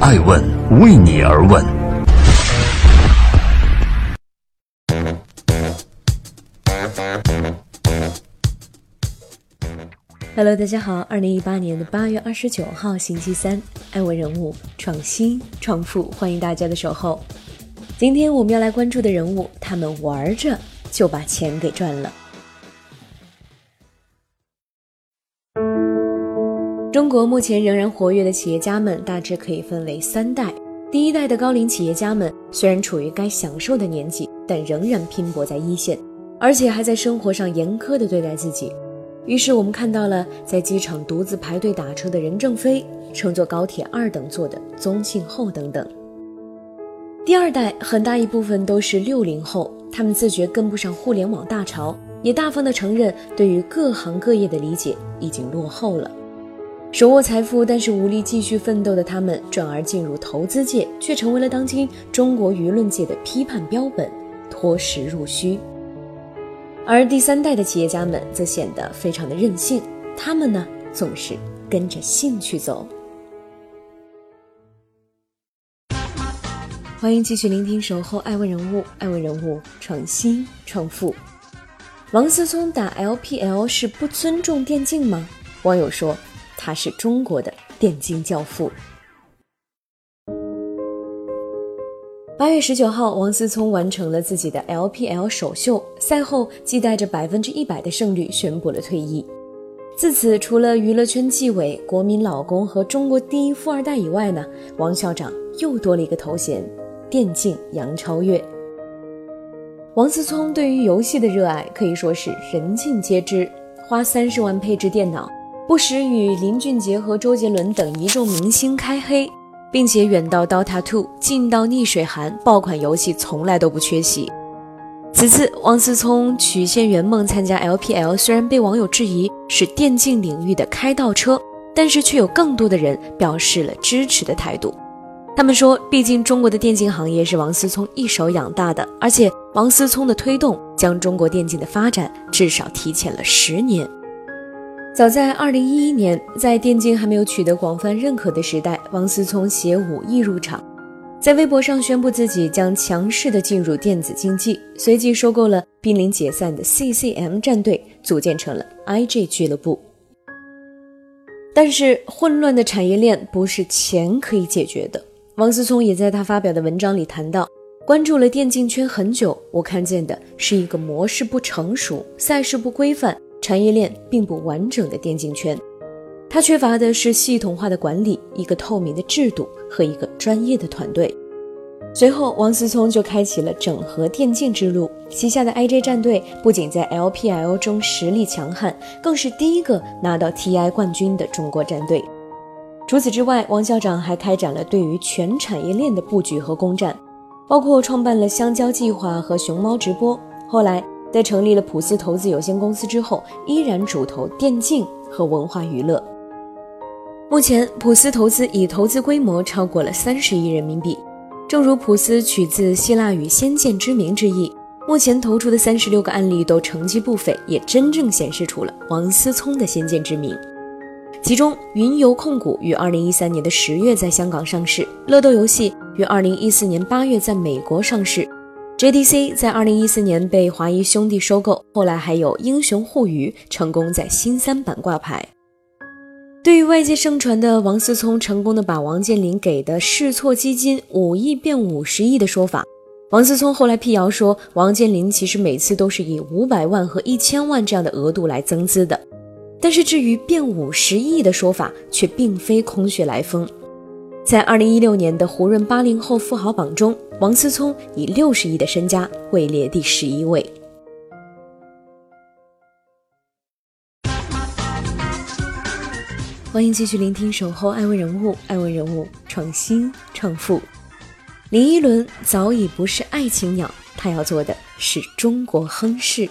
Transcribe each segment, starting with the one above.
爱问为你而问。Hello，大家好，二零一八年的八月二十九号，星期三，爱问人物创新创富，欢迎大家的守候。今天我们要来关注的人物，他们玩着就把钱给赚了。中国目前仍然活跃的企业家们大致可以分为三代。第一代的高龄企业家们虽然处于该享受的年纪，但仍然拼搏在一线，而且还在生活上严苛地对待自己。于是我们看到了在机场独自排队打车的任正非，乘坐高铁二等座的宗庆后等等。第二代很大一部分都是六零后，他们自觉跟不上互联网大潮，也大方地承认对于各行各业的理解已经落后了。手握财富，但是无力继续奋斗的他们，转而进入投资界，却成为了当今中国舆论界的批判标本，脱实入虚。而第三代的企业家们则显得非常的任性，他们呢总是跟着兴趣走。欢迎继续聆听《守候爱问人物》，爱问人物创新创富。王思聪打 LPL 是不尊重电竞吗？网友说。他是中国的电竞教父。八月十九号，王思聪完成了自己的 LPL 首秀，赛后即带着百分之一百的胜率宣布了退役。自此，除了娱乐圈纪委、国民老公和中国第一富二代以外呢，王校长又多了一个头衔——电竞杨超越。王思聪对于游戏的热爱可以说是人尽皆知，花三十万配置电脑。不时与林俊杰和周杰伦等一众明星开黑，并且远到 DOTA Two，近到逆水寒，爆款游戏从来都不缺席。此次王思聪曲线圆梦参加 LPL，虽然被网友质疑是电竞领域的开倒车，但是却有更多的人表示了支持的态度。他们说，毕竟中国的电竞行业是王思聪一手养大的，而且王思聪的推动将中国电竞的发展至少提前了十年。早在二零一一年，在电竞还没有取得广泛认可的时代，王思聪携五亿入场，在微博上宣布自己将强势的进入电子竞技，随即收购了濒临解散的 CCM 战队，组建成了 IG 俱乐部。但是，混乱的产业链不是钱可以解决的。王思聪也在他发表的文章里谈到，关注了电竞圈很久，我看见的是一个模式不成熟、赛事不规范。产业链并不完整的电竞圈，它缺乏的是系统化的管理、一个透明的制度和一个专业的团队。随后，王思聪就开启了整合电竞之路，旗下的 IJ 战队不仅在 LPL 中实力强悍，更是第一个拿到 TI 冠军的中国战队。除此之外，王校长还开展了对于全产业链的布局和攻占，包括创办了香蕉计划和熊猫直播。后来。在成立了普思投资有限公司之后，依然主投电竞和文化娱乐。目前，普思投资已投资规模超过了三十亿人民币。正如普思取自希腊语“先见之明”之意，目前投出的三十六个案例都成绩不菲，也真正显示出了王思聪的先见之明。其中，云游控股于二零一三年的十月在香港上市，乐豆游戏于二零一四年八月在美国上市。JDC 在二零一四年被华谊兄弟收购，后来还有英雄互娱成功在新三板挂牌。对于外界盛传的王思聪成功的把王健林给的试错基金五亿变五十亿的说法，王思聪后来辟谣说，王健林其实每次都是以五百万和一千万这样的额度来增资的。但是至于变五十亿的说法，却并非空穴来风。在二零一六年的胡润八零后富豪榜中，王思聪以六十亿的身家位列第十一位。欢迎继续聆听《守候爱问人物》，爱问人物创新创富。林依轮早已不是爱情鸟，他要做的是中国亨氏。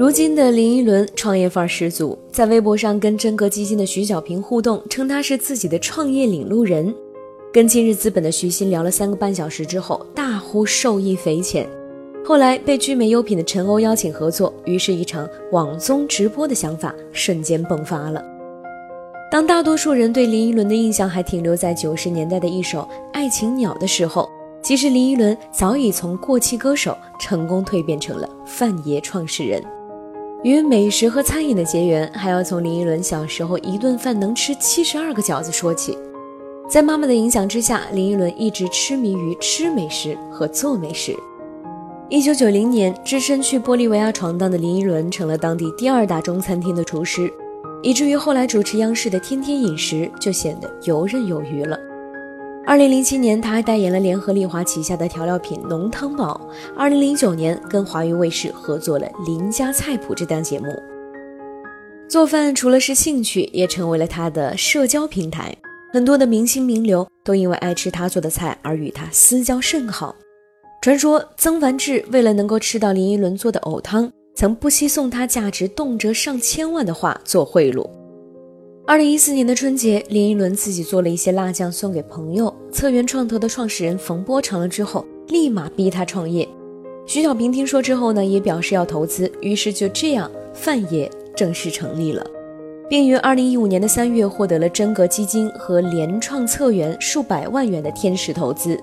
如今的林依轮创业范儿十足，在微博上跟真格基金的徐小平互动，称他是自己的创业领路人。跟今日资本的徐鑫聊了三个半小时之后，大呼受益匪浅。后来被聚美优品的陈欧邀请合作，于是，一场网综直播的想法瞬间迸发了。当大多数人对林依轮的印象还停留在九十年代的一首《爱情鸟》的时候，其实林依轮早已从过气歌手成功蜕变成了范爷创始人。与美食和餐饮的结缘，还要从林依轮小时候一顿饭能吃七十二个饺子说起。在妈妈的影响之下，林依轮一直痴迷于吃美食和做美食。一九九零年，只身去玻利维亚闯荡的林依轮成了当地第二大中餐厅的厨师。以至于后来主持央视的《天天饮食》就显得游刃有余了。二零零七年，他还代言了联合利华旗下的调料品浓汤宝。二零零九年，跟华娱卫视合作了《邻家菜谱》这档节目。做饭除了是兴趣，也成为了他的社交平台。很多的明星名流都因为爱吃他做的菜而与他私交甚好。传说曾凡志为了能够吃到林依轮做的藕汤。曾不惜送他价值动辄上千万的画做贿赂。二零一四年的春节，林依轮自己做了一些辣酱送给朋友。策源创投的创始人冯波尝了之后，立马逼他创业。徐小平听说之后呢，也表示要投资，于是就这样，范爷正式成立了，并于二零一五年的三月获得了真格基金和联创策源数百万元的天使投资。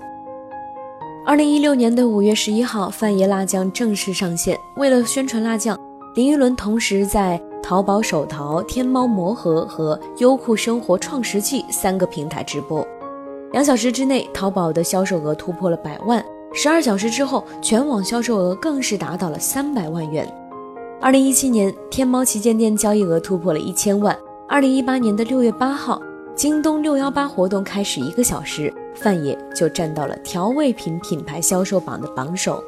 二零一六年的五月十一号，范爷辣酱正式上线。为了宣传辣酱，林依轮同时在淘宝手淘、天猫魔盒和优酷生活创世纪三个平台直播。两小时之内，淘宝的销售额突破了百万；十二小时之后，全网销售额更是达到了三百万元。二零一七年，天猫旗舰店交易额突破了一千万。二零一八年的六月八号。京东六幺八活动开始一个小时，范爷就站到了调味品品牌销售榜的榜首。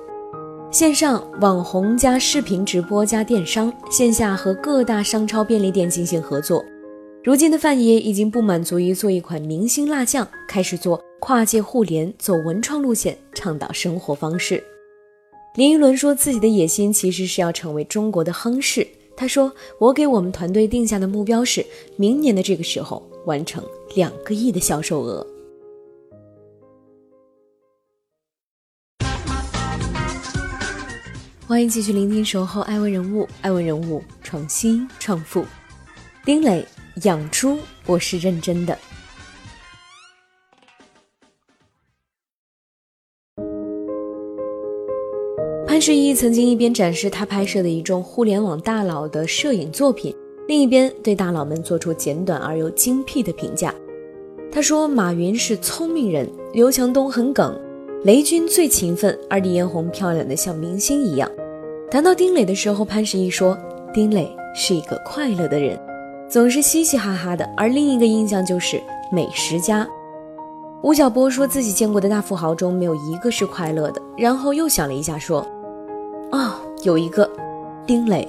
线上网红加视频直播加电商，线下和各大商超便利店进行合作。如今的范爷已经不满足于做一款明星辣酱，开始做跨界互联，走文创路线，倡导生活方式。林依轮说自己的野心其实是要成为中国的亨氏。他说：“我给我们团队定下的目标是明年的这个时候。”完成两个亿的销售额。欢迎继续聆听《守候爱问人物》，爱问人物创新创富。丁磊养猪，我是认真的。潘石屹曾经一边展示他拍摄的一众互联网大佬的摄影作品。另一边对大佬们做出简短而又精辟的评价。他说：“马云是聪明人，刘强东很梗，雷军最勤奋，而李彦宏漂亮的像明星一样。”谈到丁磊的时候，潘石屹说：“丁磊是一个快乐的人，总是嘻嘻哈哈的。”而另一个印象就是美食家。吴晓波说自己见过的大富豪中没有一个是快乐的，然后又想了一下说：“哦，有一个，丁磊。”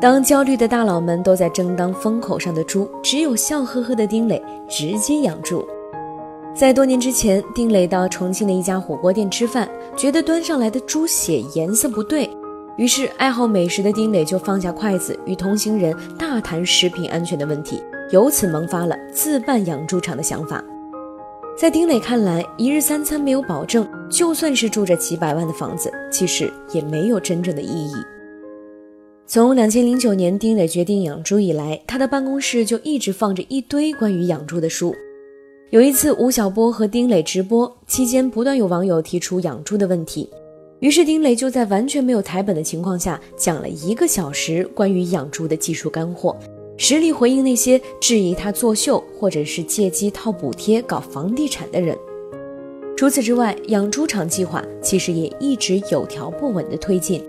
当焦虑的大佬们都在争当风口上的猪，只有笑呵呵的丁磊直接养猪。在多年之前，丁磊到重庆的一家火锅店吃饭，觉得端上来的猪血颜色不对，于是爱好美食的丁磊就放下筷子，与同行人大谈食品安全的问题，由此萌发了自办养猪场的想法。在丁磊看来，一日三餐没有保证，就算是住着几百万的房子，其实也没有真正的意义。从两千零九年丁磊决定养猪以来，他的办公室就一直放着一堆关于养猪的书。有一次，吴晓波和丁磊直播期间，不断有网友提出养猪的问题，于是丁磊就在完全没有台本的情况下，讲了一个小时关于养猪的技术干货，实力回应那些质疑他作秀或者是借机套补贴搞房地产的人。除此之外，养猪场计划其实也一直有条不紊地推进。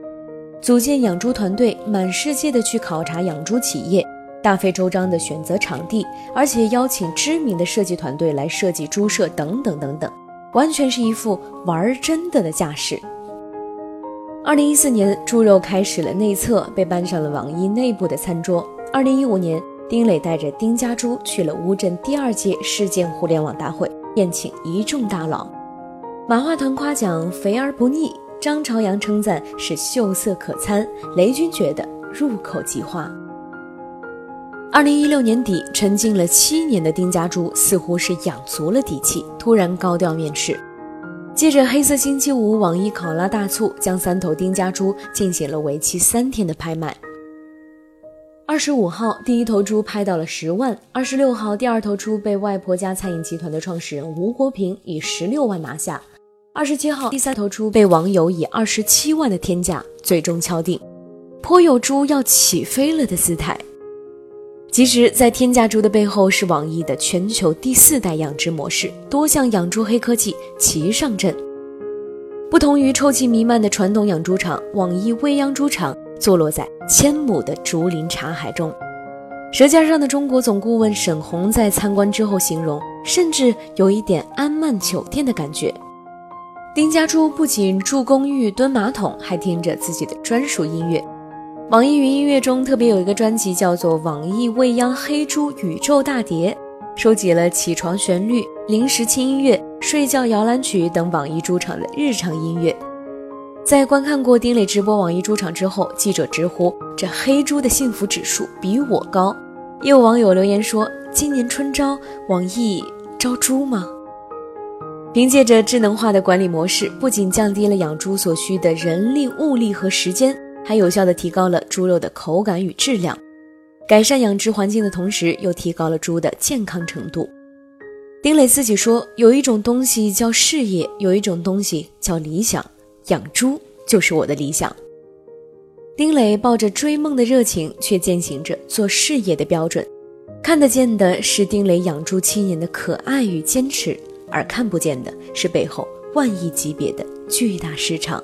组建养猪团队，满世界的去考察养猪企业，大费周章的选择场地，而且邀请知名的设计团队来设计猪舍，等等等等，完全是一副玩真的的架势。二零一四年，猪肉开始了内测，被搬上了网易内部的餐桌。二零一五年，丁磊带着丁家猪去了乌镇第二届世界互联网大会，宴请一众大佬，马化腾夸奖肥而不腻。张朝阳称赞是秀色可餐，雷军觉得入口即化。二零一六年底，沉浸了七年的丁家猪似乎是养足了底气，突然高调面世。借着黑色星期五网易考拉大促，将三头丁家猪进行了为期三天的拍卖。二十五号，第一头猪拍到了十万；二十六号，第二头猪被外婆家餐饮集团的创始人吴国平以十六万拿下；二十七号，第三头猪被网友以二十七万的天价最终敲定，颇有猪要起飞了的姿态。其实，在天价猪的背后，是网易的全球第四代养殖模式，多项养猪黑科技齐上阵。不同于臭气弥漫的传统养猪场，网易未央猪场坐落在千亩的竹林茶海中。舌尖上的中国总顾问沈红在参观之后形容，甚至有一点安曼酒店的感觉。丁家猪不仅住公寓、蹲马桶，还听着自己的专属音乐。网易云音乐中特别有一个专辑叫做《网易未央黑猪宇宙大碟》，收集了起床旋律、零食轻音乐、睡觉摇篮曲等网易猪场的日常音乐。在观看过丁磊直播网易猪场之后，记者直呼这黑猪的幸福指数比我高。也有网友留言说：“今年春招，网易招猪吗？”凭借着智能化的管理模式，不仅降低了养猪所需的人力、物力和时间。还有效地提高了猪肉的口感与质量，改善养殖环境的同时，又提高了猪的健康程度。丁磊自己说：“有一种东西叫事业，有一种东西叫理想，养猪就是我的理想。”丁磊抱着追梦的热情，却践行着做事业的标准。看得见的是丁磊养猪七年的可爱与坚持，而看不见的是背后万亿级别的巨大市场。